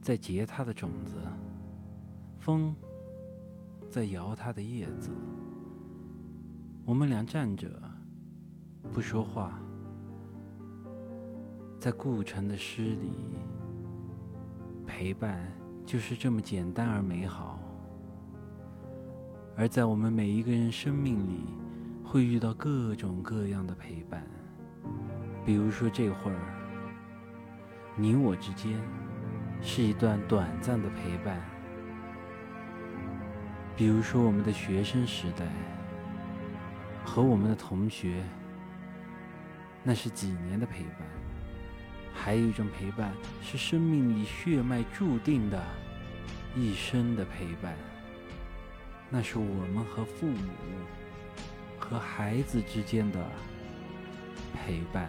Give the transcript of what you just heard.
在结它的种子，风在摇它的叶子。我们俩站着，不说话，在顾城的诗里，陪伴就是这么简单而美好。而在我们每一个人生命里，会遇到各种各样的陪伴，比如说这会儿，你我之间。是一段短暂的陪伴，比如说我们的学生时代和我们的同学，那是几年的陪伴；还有一种陪伴是生命里血脉注定的一生的陪伴，那是我们和父母和孩子之间的陪伴。